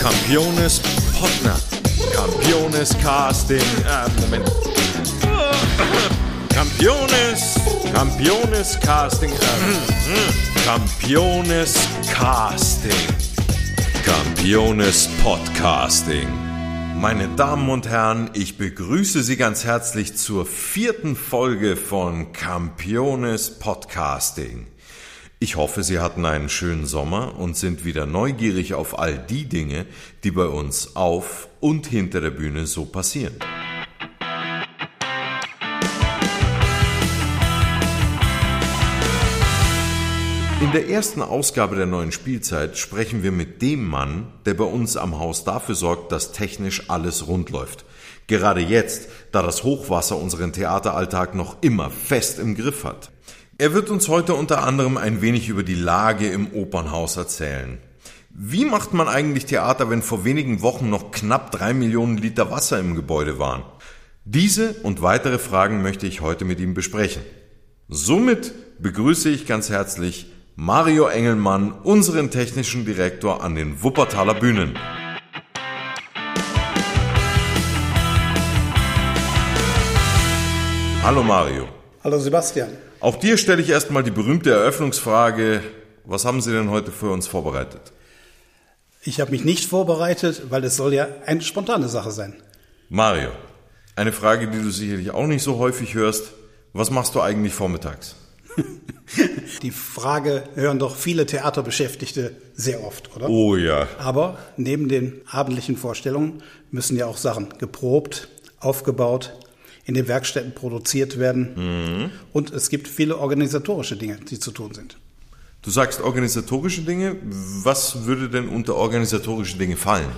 Campiones Potner. Campiones Casting. Ah, Moment. Campiones. Campiones Casting. Campiones Casting. Campiones Podcasting. Meine Damen und Herren, ich begrüße Sie ganz herzlich zur vierten Folge von Campiones Podcasting. Ich hoffe, Sie hatten einen schönen Sommer und sind wieder neugierig auf all die Dinge, die bei uns auf und hinter der Bühne so passieren. In der ersten Ausgabe der neuen Spielzeit sprechen wir mit dem Mann, der bei uns am Haus dafür sorgt, dass technisch alles rund läuft. Gerade jetzt, da das Hochwasser unseren Theateralltag noch immer fest im Griff hat. Er wird uns heute unter anderem ein wenig über die Lage im Opernhaus erzählen. Wie macht man eigentlich Theater, wenn vor wenigen Wochen noch knapp drei Millionen Liter Wasser im Gebäude waren? Diese und weitere Fragen möchte ich heute mit ihm besprechen. Somit begrüße ich ganz herzlich Mario Engelmann, unseren technischen Direktor an den Wuppertaler Bühnen. Hallo Mario. Hallo Sebastian. Auch dir stelle ich erstmal die berühmte Eröffnungsfrage. Was haben Sie denn heute für uns vorbereitet? Ich habe mich nicht vorbereitet, weil es soll ja eine spontane Sache sein. Mario, eine Frage, die du sicherlich auch nicht so häufig hörst. Was machst du eigentlich vormittags? Die Frage hören doch viele Theaterbeschäftigte sehr oft, oder? Oh ja. Aber neben den abendlichen Vorstellungen müssen ja auch Sachen geprobt, aufgebaut, in den Werkstätten produziert werden. Mhm. Und es gibt viele organisatorische Dinge, die zu tun sind. Du sagst organisatorische Dinge. Was würde denn unter organisatorische Dinge fallen?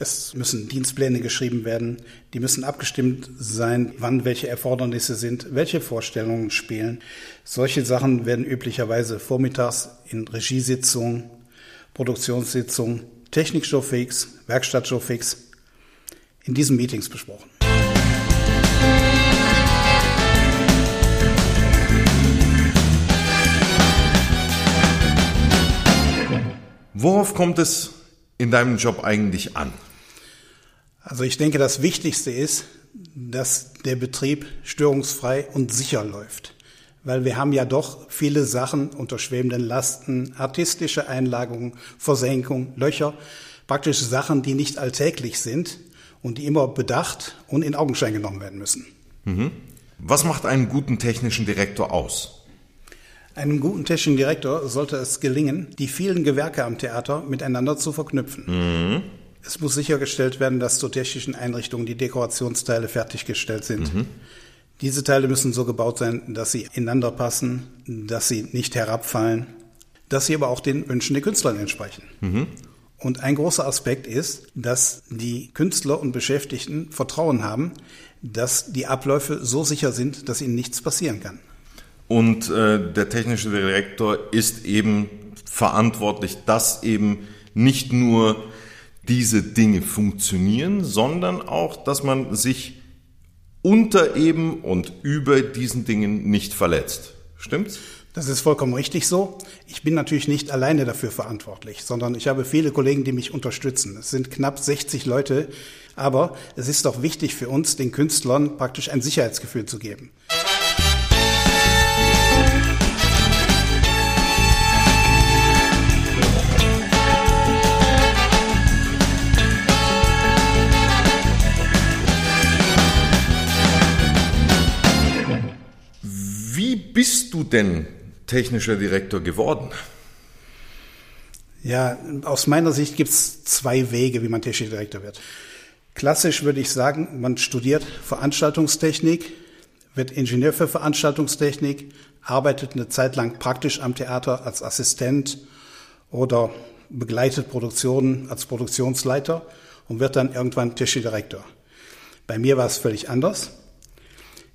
Es müssen Dienstpläne geschrieben werden, die müssen abgestimmt sein, wann welche Erfordernisse sind, welche Vorstellungen spielen. Solche Sachen werden üblicherweise vormittags in Regiesitzungen, Produktionssitzungen, Technikshowfix, Werkstattshowfix in diesen Meetings besprochen. Worauf kommt es in deinem Job eigentlich an? Also ich denke, das Wichtigste ist, dass der Betrieb störungsfrei und sicher läuft. Weil wir haben ja doch viele Sachen unter schwebenden Lasten, artistische Einlagungen, Versenkung, Löcher, praktisch Sachen, die nicht alltäglich sind und die immer bedacht und in Augenschein genommen werden müssen. Mhm. Was macht einen guten technischen Direktor aus? Einem guten technischen Direktor sollte es gelingen, die vielen Gewerke am Theater miteinander zu verknüpfen. Mhm. Es muss sichergestellt werden, dass zur technischen Einrichtungen die Dekorationsteile fertiggestellt sind. Mhm. Diese Teile müssen so gebaut sein, dass sie ineinander passen, dass sie nicht herabfallen, dass sie aber auch den Wünschen der Künstler entsprechen. Mhm. Und ein großer Aspekt ist, dass die Künstler und Beschäftigten Vertrauen haben, dass die Abläufe so sicher sind, dass ihnen nichts passieren kann. Und äh, der technische Direktor ist eben verantwortlich, dass eben nicht nur diese Dinge funktionieren, sondern auch, dass man sich unter eben und über diesen Dingen nicht verletzt. Stimmt's? Das ist vollkommen richtig so. Ich bin natürlich nicht alleine dafür verantwortlich, sondern ich habe viele Kollegen, die mich unterstützen. Es sind knapp 60 Leute, aber es ist doch wichtig für uns, den Künstlern praktisch ein Sicherheitsgefühl zu geben. Bist du denn technischer Direktor geworden? Ja, aus meiner Sicht gibt es zwei Wege, wie man technischer Direktor wird. Klassisch würde ich sagen, man studiert Veranstaltungstechnik, wird Ingenieur für Veranstaltungstechnik, arbeitet eine Zeit lang praktisch am Theater als Assistent oder begleitet Produktionen als Produktionsleiter und wird dann irgendwann technischer Direktor. Bei mir war es völlig anders.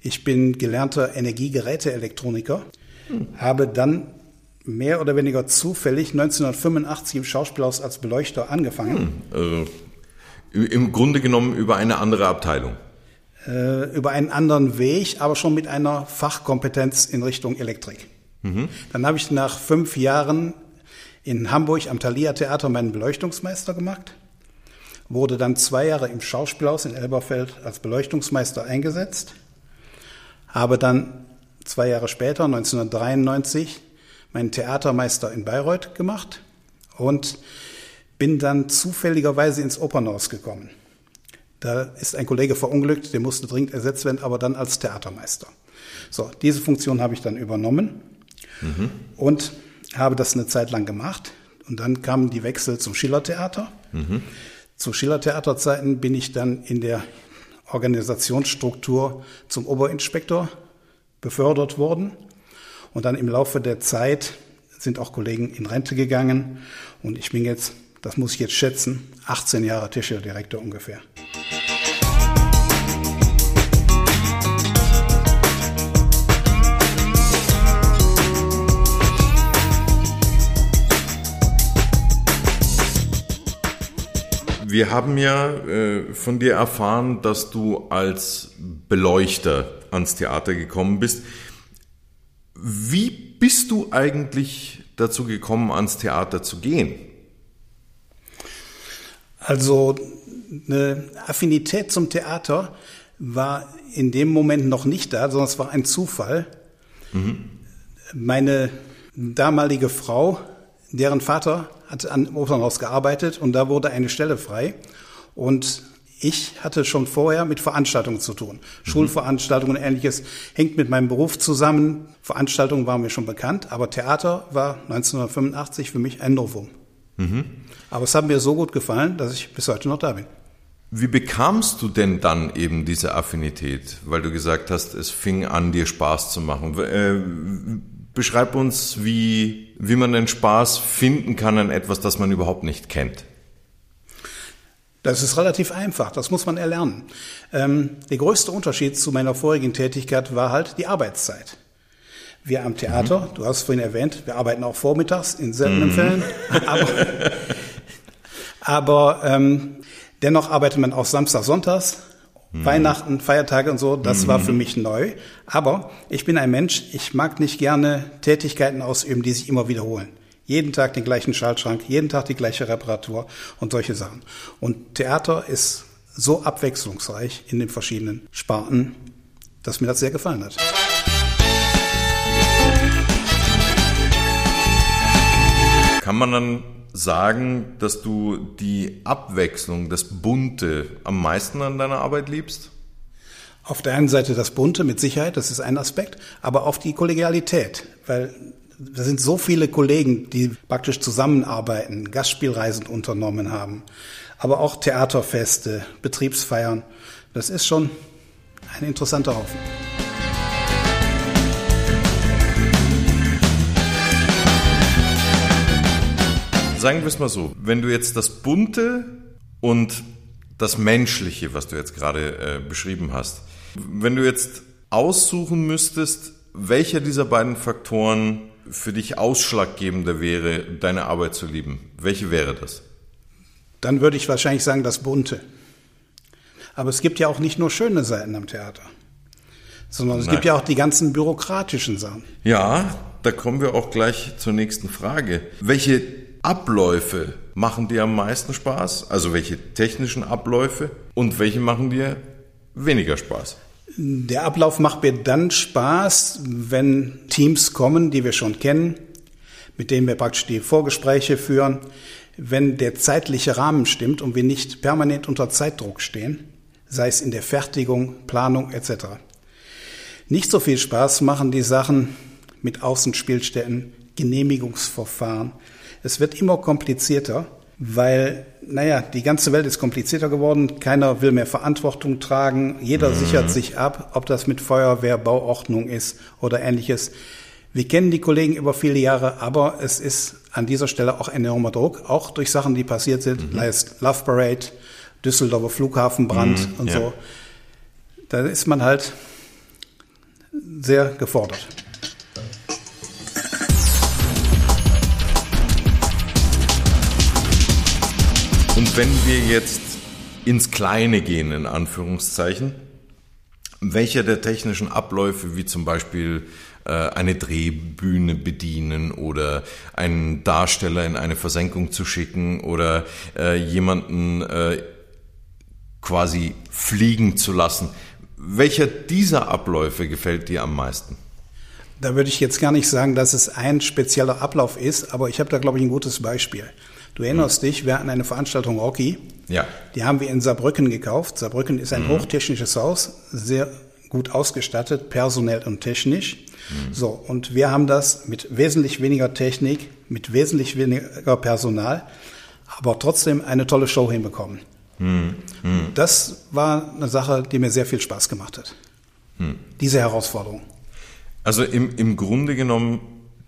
Ich bin gelernter Energiegeräteelektroniker, hm. habe dann mehr oder weniger zufällig 1985 im Schauspielhaus als Beleuchter angefangen. Hm. Also Im Grunde genommen über eine andere Abteilung. Äh, über einen anderen Weg, aber schon mit einer Fachkompetenz in Richtung Elektrik. Mhm. Dann habe ich nach fünf Jahren in Hamburg am Thalia Theater meinen Beleuchtungsmeister gemacht, wurde dann zwei Jahre im Schauspielhaus in Elberfeld als Beleuchtungsmeister eingesetzt, habe dann zwei Jahre später, 1993, meinen Theatermeister in Bayreuth gemacht und bin dann zufälligerweise ins Opernhaus gekommen. Da ist ein Kollege verunglückt, der musste dringend ersetzt werden, aber dann als Theatermeister. So, diese Funktion habe ich dann übernommen mhm. und habe das eine Zeit lang gemacht. Und dann kamen die Wechsel zum Schillertheater. Mhm. Zu Schillertheaterzeiten bin ich dann in der Organisationsstruktur zum Oberinspektor befördert worden. Und dann im Laufe der Zeit sind auch Kollegen in Rente gegangen. Und ich bin jetzt, das muss ich jetzt schätzen, 18 Jahre Tischlerdirektor ungefähr. Wir haben ja äh, von dir erfahren, dass du als Beleuchter ans Theater gekommen bist. Wie bist du eigentlich dazu gekommen, ans Theater zu gehen? Also eine Affinität zum Theater war in dem Moment noch nicht da, sondern es war ein Zufall. Mhm. Meine damalige Frau, deren Vater hat an Opernhaus gearbeitet und da wurde eine Stelle frei. Und ich hatte schon vorher mit Veranstaltungen zu tun. Mhm. Schulveranstaltungen und ähnliches hängt mit meinem Beruf zusammen. Veranstaltungen waren mir schon bekannt, aber Theater war 1985 für mich ein Novum. Mhm. Aber es hat mir so gut gefallen, dass ich bis heute noch da bin. Wie bekamst du denn dann eben diese Affinität? Weil du gesagt hast, es fing an, dir Spaß zu machen. Beschreib uns, wie, wie man den Spaß finden kann an etwas, das man überhaupt nicht kennt. Das ist relativ einfach, das muss man erlernen. Ähm, der größte Unterschied zu meiner vorigen Tätigkeit war halt die Arbeitszeit. Wir am Theater, mhm. du hast vorhin erwähnt, wir arbeiten auch vormittags in seltenen mhm. Fällen, aber, aber ähm, dennoch arbeitet man auch Samstag, Sonntags, mhm. Weihnachten, Feiertage und so, das war für mhm. mich neu. Aber ich bin ein Mensch, ich mag nicht gerne Tätigkeiten ausüben, die sich immer wiederholen. Jeden Tag den gleichen Schaltschrank, jeden Tag die gleiche Reparatur und solche Sachen. Und Theater ist so abwechslungsreich in den verschiedenen Sparten, dass mir das sehr gefallen hat. Kann man dann sagen, dass du die Abwechslung, das Bunte am meisten an deiner Arbeit liebst? Auf der einen Seite das Bunte mit Sicherheit, das ist ein Aspekt, aber auch die Kollegialität, weil da sind so viele Kollegen, die praktisch zusammenarbeiten, Gastspielreisen unternommen haben, aber auch Theaterfeste, Betriebsfeiern. Das ist schon ein interessanter Haufen. Sagen wir es mal so, wenn du jetzt das Bunte und das Menschliche, was du jetzt gerade äh, beschrieben hast, wenn du jetzt aussuchen müsstest, welcher dieser beiden Faktoren für dich ausschlaggebender wäre, deine Arbeit zu lieben, welche wäre das? Dann würde ich wahrscheinlich sagen, das Bunte. Aber es gibt ja auch nicht nur schöne Seiten am Theater, sondern es Nein. gibt ja auch die ganzen bürokratischen Sachen. Ja, da kommen wir auch gleich zur nächsten Frage. Welche Abläufe machen dir am meisten Spaß? Also welche technischen Abläufe und welche machen dir weniger Spaß? Der Ablauf macht mir dann Spaß, wenn Teams kommen, die wir schon kennen, mit denen wir praktisch die Vorgespräche führen, wenn der zeitliche Rahmen stimmt und wir nicht permanent unter Zeitdruck stehen, sei es in der Fertigung, Planung etc. Nicht so viel Spaß machen die Sachen mit Außenspielstätten, Genehmigungsverfahren. Es wird immer komplizierter weil, naja, die ganze Welt ist komplizierter geworden, keiner will mehr Verantwortung tragen, jeder mhm. sichert sich ab, ob das mit Feuerwehr, Bauordnung ist oder ähnliches. Wir kennen die Kollegen über viele Jahre, aber es ist an dieser Stelle auch enormer Druck, auch durch Sachen, die passiert sind, mhm. Love Parade, Düsseldorfer Flughafenbrand mhm, und ja. so. Da ist man halt sehr gefordert. Und wenn wir jetzt ins Kleine gehen, in Anführungszeichen, welcher der technischen Abläufe, wie zum Beispiel äh, eine Drehbühne bedienen oder einen Darsteller in eine Versenkung zu schicken oder äh, jemanden äh, quasi fliegen zu lassen. Welcher dieser Abläufe gefällt dir am meisten? Da würde ich jetzt gar nicht sagen, dass es ein spezieller Ablauf ist, aber ich habe da, glaube ich, ein gutes Beispiel. Du erinnerst mhm. dich, wir hatten eine Veranstaltung Rocky. Ja. Die haben wir in Saarbrücken gekauft. Saarbrücken ist ein mhm. hochtechnisches Haus, sehr gut ausgestattet, personell und technisch. Mhm. So, und wir haben das mit wesentlich weniger Technik, mit wesentlich weniger Personal, aber trotzdem eine tolle Show hinbekommen. Mhm. Mhm. Das war eine Sache, die mir sehr viel Spaß gemacht hat. Mhm. Diese Herausforderung. Also im, im Grunde genommen,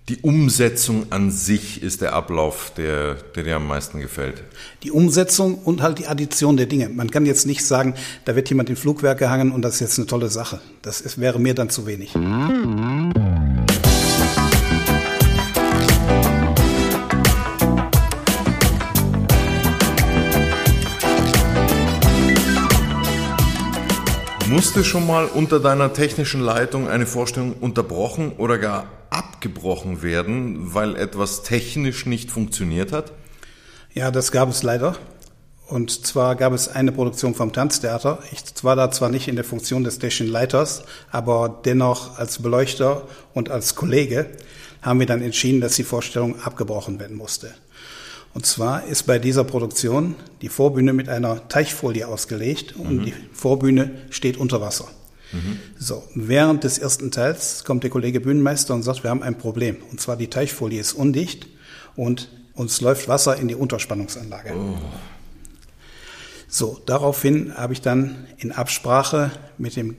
die Umsetzung an sich ist der Ablauf, der, der dir am meisten gefällt. Die Umsetzung und halt die Addition der Dinge. Man kann jetzt nicht sagen, da wird jemand in Flugwerk gehangen und das ist jetzt eine tolle Sache. Das ist, wäre mir dann zu wenig. Musste schon mal unter deiner technischen Leitung eine Vorstellung unterbrochen oder gar abgebrochen werden, weil etwas technisch nicht funktioniert hat? Ja, das gab es leider. Und zwar gab es eine Produktion vom Tanztheater. Ich war da zwar nicht in der Funktion des technischen Leiters, aber dennoch als Beleuchter und als Kollege haben wir dann entschieden, dass die Vorstellung abgebrochen werden musste. Und zwar ist bei dieser Produktion die Vorbühne mit einer Teichfolie ausgelegt und mhm. die Vorbühne steht unter Wasser. Mhm. So, während des ersten Teils kommt der Kollege Bühnenmeister und sagt, wir haben ein Problem. Und zwar die Teichfolie ist undicht und uns läuft Wasser in die Unterspannungsanlage. Oh. So, daraufhin habe ich dann in Absprache mit dem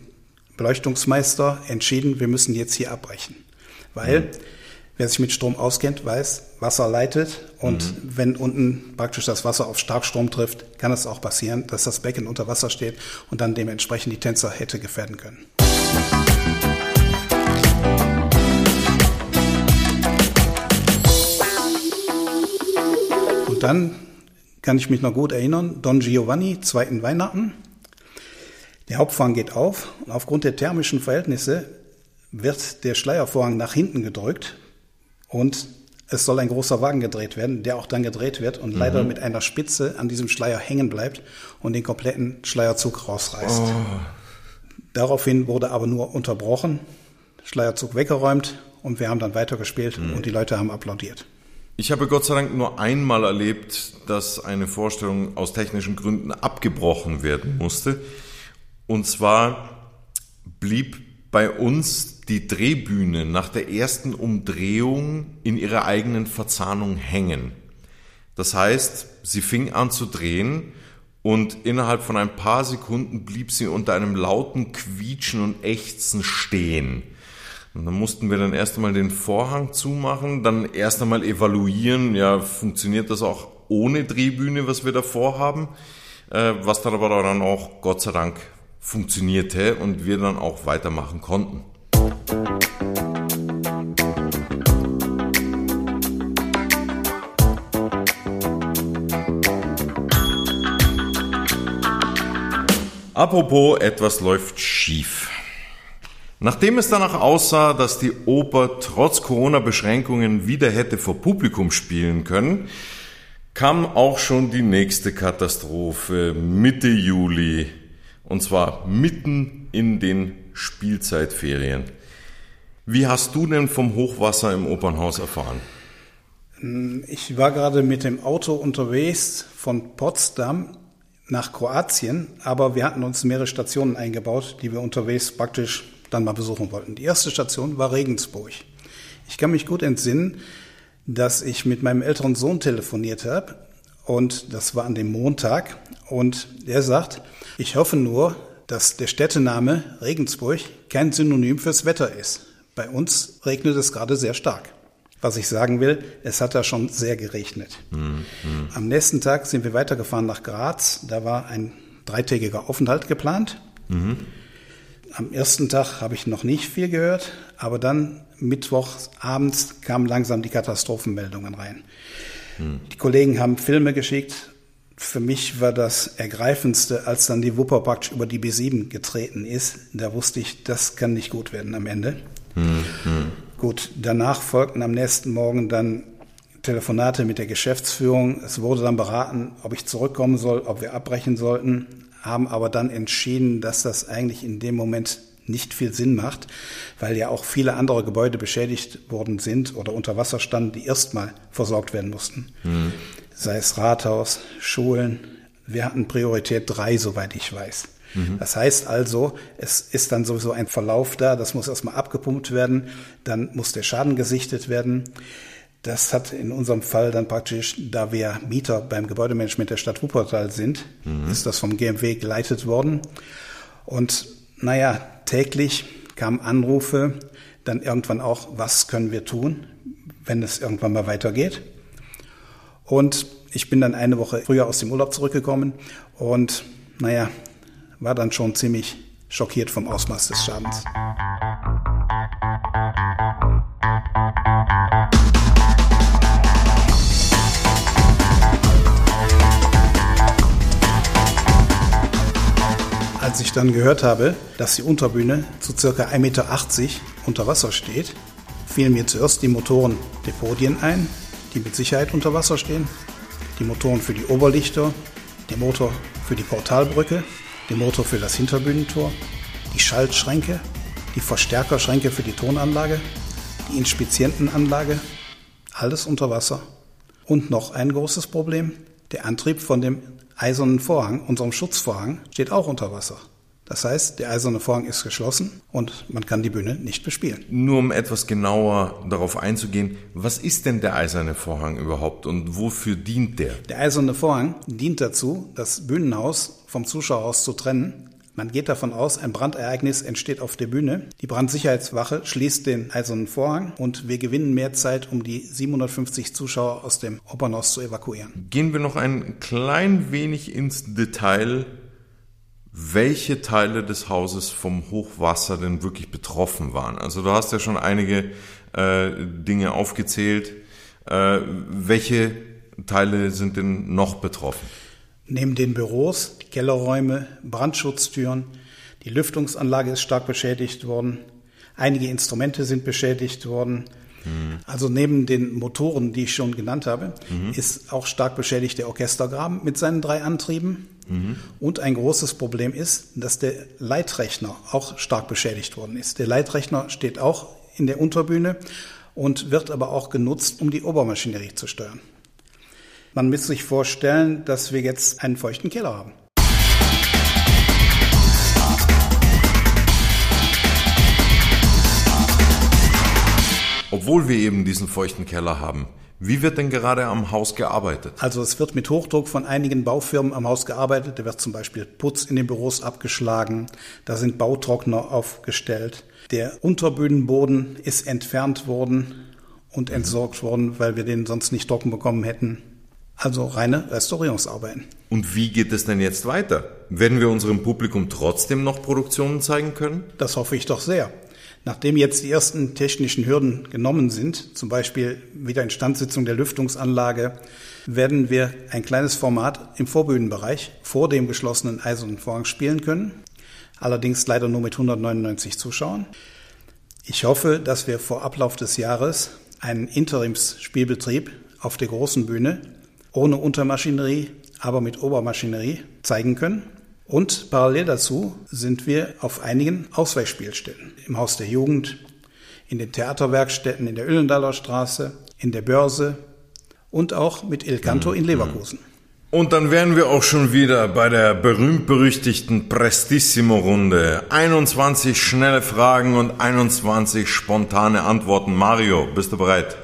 Beleuchtungsmeister entschieden, wir müssen jetzt hier abbrechen. Weil mhm. Wer sich mit Strom auskennt, weiß, Wasser leitet und mhm. wenn unten praktisch das Wasser auf Starkstrom trifft, kann es auch passieren, dass das Becken unter Wasser steht und dann dementsprechend die Tänzer hätte gefährden können. Und dann kann ich mich noch gut erinnern, Don Giovanni, zweiten Weihnachten. Der Hauptvorhang geht auf und aufgrund der thermischen Verhältnisse wird der Schleiervorhang nach hinten gedrückt, und es soll ein großer Wagen gedreht werden, der auch dann gedreht wird und mhm. leider mit einer Spitze an diesem Schleier hängen bleibt und den kompletten Schleierzug rausreißt. Oh. Daraufhin wurde aber nur unterbrochen, Schleierzug weggeräumt und wir haben dann weitergespielt mhm. und die Leute haben applaudiert. Ich habe Gott sei Dank nur einmal erlebt, dass eine Vorstellung aus technischen Gründen abgebrochen werden musste. Und zwar blieb bei uns die Drehbühne nach der ersten Umdrehung in ihrer eigenen Verzahnung hängen. Das heißt, sie fing an zu drehen und innerhalb von ein paar Sekunden blieb sie unter einem lauten Quietschen und Ächzen stehen. Und dann mussten wir dann erst einmal den Vorhang zumachen, dann erst einmal evaluieren, ja, funktioniert das auch ohne Drehbühne, was wir davor haben, äh, was dann aber dann auch Gott sei Dank funktionierte und wir dann auch weitermachen konnten. Apropos, etwas läuft schief. Nachdem es danach aussah, dass die Oper trotz Corona-Beschränkungen wieder hätte vor Publikum spielen können, kam auch schon die nächste Katastrophe Mitte Juli. Und zwar mitten in den Spielzeitferien. Wie hast du denn vom Hochwasser im Opernhaus erfahren? Ich war gerade mit dem Auto unterwegs von Potsdam nach Kroatien, aber wir hatten uns mehrere Stationen eingebaut, die wir unterwegs praktisch dann mal besuchen wollten. Die erste Station war Regensburg. Ich kann mich gut entsinnen, dass ich mit meinem älteren Sohn telefoniert habe und das war an dem Montag und der sagt, ich hoffe nur, dass der Städtename Regensburg kein Synonym fürs Wetter ist. Bei uns regnet es gerade sehr stark. Was ich sagen will, es hat da schon sehr geregnet. Mhm. Am nächsten Tag sind wir weitergefahren nach Graz. Da war ein dreitägiger Aufenthalt geplant. Mhm. Am ersten Tag habe ich noch nicht viel gehört, aber dann Mittwochabends kamen langsam die Katastrophenmeldungen rein. Mhm. Die Kollegen haben Filme geschickt, Für mich war das Ergreifendste, als dann die Wupper praktisch über die B7 getreten ist. Da wusste ich, das kann nicht gut werden am Ende. Mhm. Gut, danach folgten am nächsten Morgen dann Telefonate mit der Geschäftsführung. Es wurde dann beraten, ob ich zurückkommen soll, ob wir abbrechen sollten, haben aber dann entschieden, dass das eigentlich in dem Moment nicht viel Sinn macht, weil ja auch viele andere Gebäude beschädigt worden sind oder unter Wasser standen, die erstmal versorgt werden mussten. Mhm. Sei es Rathaus, Schulen. Wir hatten Priorität drei, soweit ich weiß. Mhm. Das heißt also, es ist dann sowieso ein Verlauf da, das muss erstmal abgepumpt werden, dann muss der Schaden gesichtet werden. Das hat in unserem Fall dann praktisch, da wir Mieter beim Gebäudemanagement der Stadt Wuppertal sind, mhm. ist das vom GMW geleitet worden. Und naja, täglich kamen Anrufe, dann irgendwann auch, was können wir tun, wenn es irgendwann mal weitergeht. Und ich bin dann eine Woche früher aus dem Urlaub zurückgekommen und naja, war dann schon ziemlich schockiert vom Ausmaß des Schadens. Als ich dann gehört habe, dass die Unterbühne zu ca. 1,80 Meter unter Wasser steht, fielen mir zuerst die Motoren der Podien ein, die mit Sicherheit unter Wasser stehen, die Motoren für die Oberlichter, der Motor für die Portalbrücke, der Motor für das Hinterbühnentor, die Schaltschränke, die Verstärkerschränke für die Tonanlage, die Inspizientenanlage, alles unter Wasser. Und noch ein großes Problem, der Antrieb von dem eisernen Vorhang, unserem Schutzvorhang, steht auch unter Wasser. Das heißt, der eiserne Vorhang ist geschlossen und man kann die Bühne nicht bespielen. Nur um etwas genauer darauf einzugehen, was ist denn der eiserne Vorhang überhaupt und wofür dient der? Der eiserne Vorhang dient dazu, das Bühnenhaus vom Zuschauerhaus zu trennen man geht davon aus, ein Brandereignis entsteht auf der Bühne. Die Brandsicherheitswache schließt den eisernen Vorhang und wir gewinnen mehr Zeit, um die 750 Zuschauer aus dem Opernhaus zu evakuieren. Gehen wir noch ein klein wenig ins Detail, welche Teile des Hauses vom Hochwasser denn wirklich betroffen waren. Also du hast ja schon einige äh, Dinge aufgezählt. Äh, welche Teile sind denn noch betroffen? Neben den Büros, die Kellerräume, Brandschutztüren, die Lüftungsanlage ist stark beschädigt worden, einige Instrumente sind beschädigt worden. Mhm. Also neben den Motoren, die ich schon genannt habe, mhm. ist auch stark beschädigt der Orchestergraben mit seinen drei Antrieben. Mhm. Und ein großes Problem ist, dass der Leitrechner auch stark beschädigt worden ist. Der Leitrechner steht auch in der Unterbühne und wird aber auch genutzt, um die Obermaschinerie zu steuern. Man muss sich vorstellen, dass wir jetzt einen feuchten Keller haben. Obwohl wir eben diesen feuchten Keller haben, wie wird denn gerade am Haus gearbeitet? Also es wird mit Hochdruck von einigen Baufirmen am Haus gearbeitet. Da wird zum Beispiel Putz in den Büros abgeschlagen. Da sind Bautrockner aufgestellt. Der Unterbühnenboden ist entfernt worden und entsorgt worden, weil wir den sonst nicht trocken bekommen hätten. Also reine Restaurierungsarbeiten. Und wie geht es denn jetzt weiter? Werden wir unserem Publikum trotzdem noch Produktionen zeigen können? Das hoffe ich doch sehr. Nachdem jetzt die ersten technischen Hürden genommen sind, zum Beispiel Wiederinstandsetzung der Lüftungsanlage, werden wir ein kleines Format im Vorbühnenbereich vor dem geschlossenen Eisernen Vorhang spielen können. Allerdings leider nur mit 199 Zuschauern. Ich hoffe, dass wir vor Ablauf des Jahres einen Interimsspielbetrieb auf der großen Bühne ohne Untermaschinerie, aber mit Obermaschinerie zeigen können. Und parallel dazu sind wir auf einigen Ausweichspielstätten. Im Haus der Jugend, in den Theaterwerkstätten in der Öllendaler Straße, in der Börse und auch mit Il Canto in Leverkusen. Und dann wären wir auch schon wieder bei der berühmt-berüchtigten Prestissimo-Runde. 21 schnelle Fragen und 21 spontane Antworten. Mario, bist du bereit?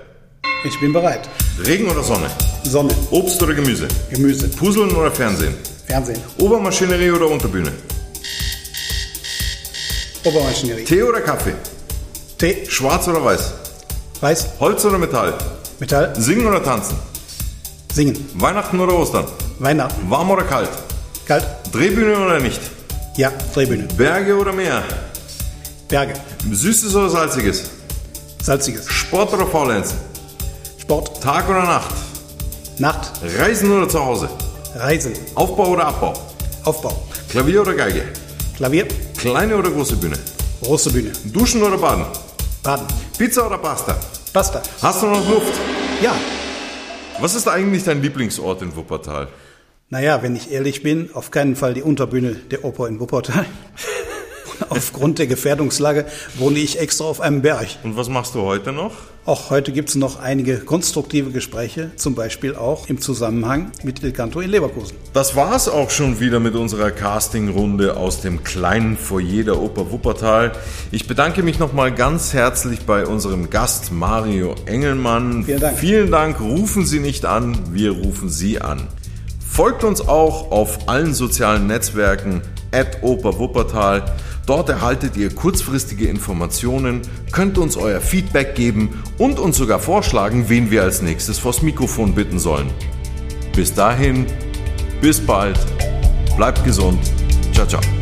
Ich bin bereit. Regen oder Sonne? Sonne. Obst oder Gemüse? Gemüse. Puzzeln oder Fernsehen? Fernsehen. Obermaschinerie oder Unterbühne? Obermaschinerie. Tee oder Kaffee? Tee. Schwarz oder weiß? Weiß. Holz oder Metall? Metall. Singen oder tanzen? Singen. Weihnachten oder Ostern? Weihnachten. Warm oder kalt? Kalt. Drehbühne oder nicht? Ja, Drehbühne. Berge oder Meer? Berge. Süßes oder salziges? Salziges. Sport oder Faulenzen? Sport. Tag oder Nacht? Nacht. Reisen oder zu Hause? Reisen. Aufbau oder Abbau? Aufbau. Klavier oder Geige? Klavier. Kleine oder große Bühne? Große Bühne. Duschen oder Baden? Baden. Pizza oder Pasta? Pasta. Hast du noch Luft? Ja. Was ist eigentlich dein Lieblingsort in Wuppertal? Naja, wenn ich ehrlich bin, auf keinen Fall die Unterbühne der Oper in Wuppertal. Aufgrund der Gefährdungslage wohne ich extra auf einem Berg. Und was machst du heute noch? Auch heute gibt es noch einige konstruktive Gespräche, zum Beispiel auch im Zusammenhang mit Il Canto in Leverkusen. Das war's auch schon wieder mit unserer Castingrunde aus dem kleinen Foyer der Oper Wuppertal. Ich bedanke mich nochmal ganz herzlich bei unserem Gast Mario Engelmann. Vielen Dank. Vielen Dank. Rufen Sie nicht an, wir rufen Sie an. Folgt uns auch auf allen sozialen Netzwerken at Oper Wuppertal. Dort erhaltet ihr kurzfristige Informationen, könnt uns euer Feedback geben und uns sogar vorschlagen, wen wir als nächstes vors Mikrofon bitten sollen. Bis dahin, bis bald, bleibt gesund, ciao ciao.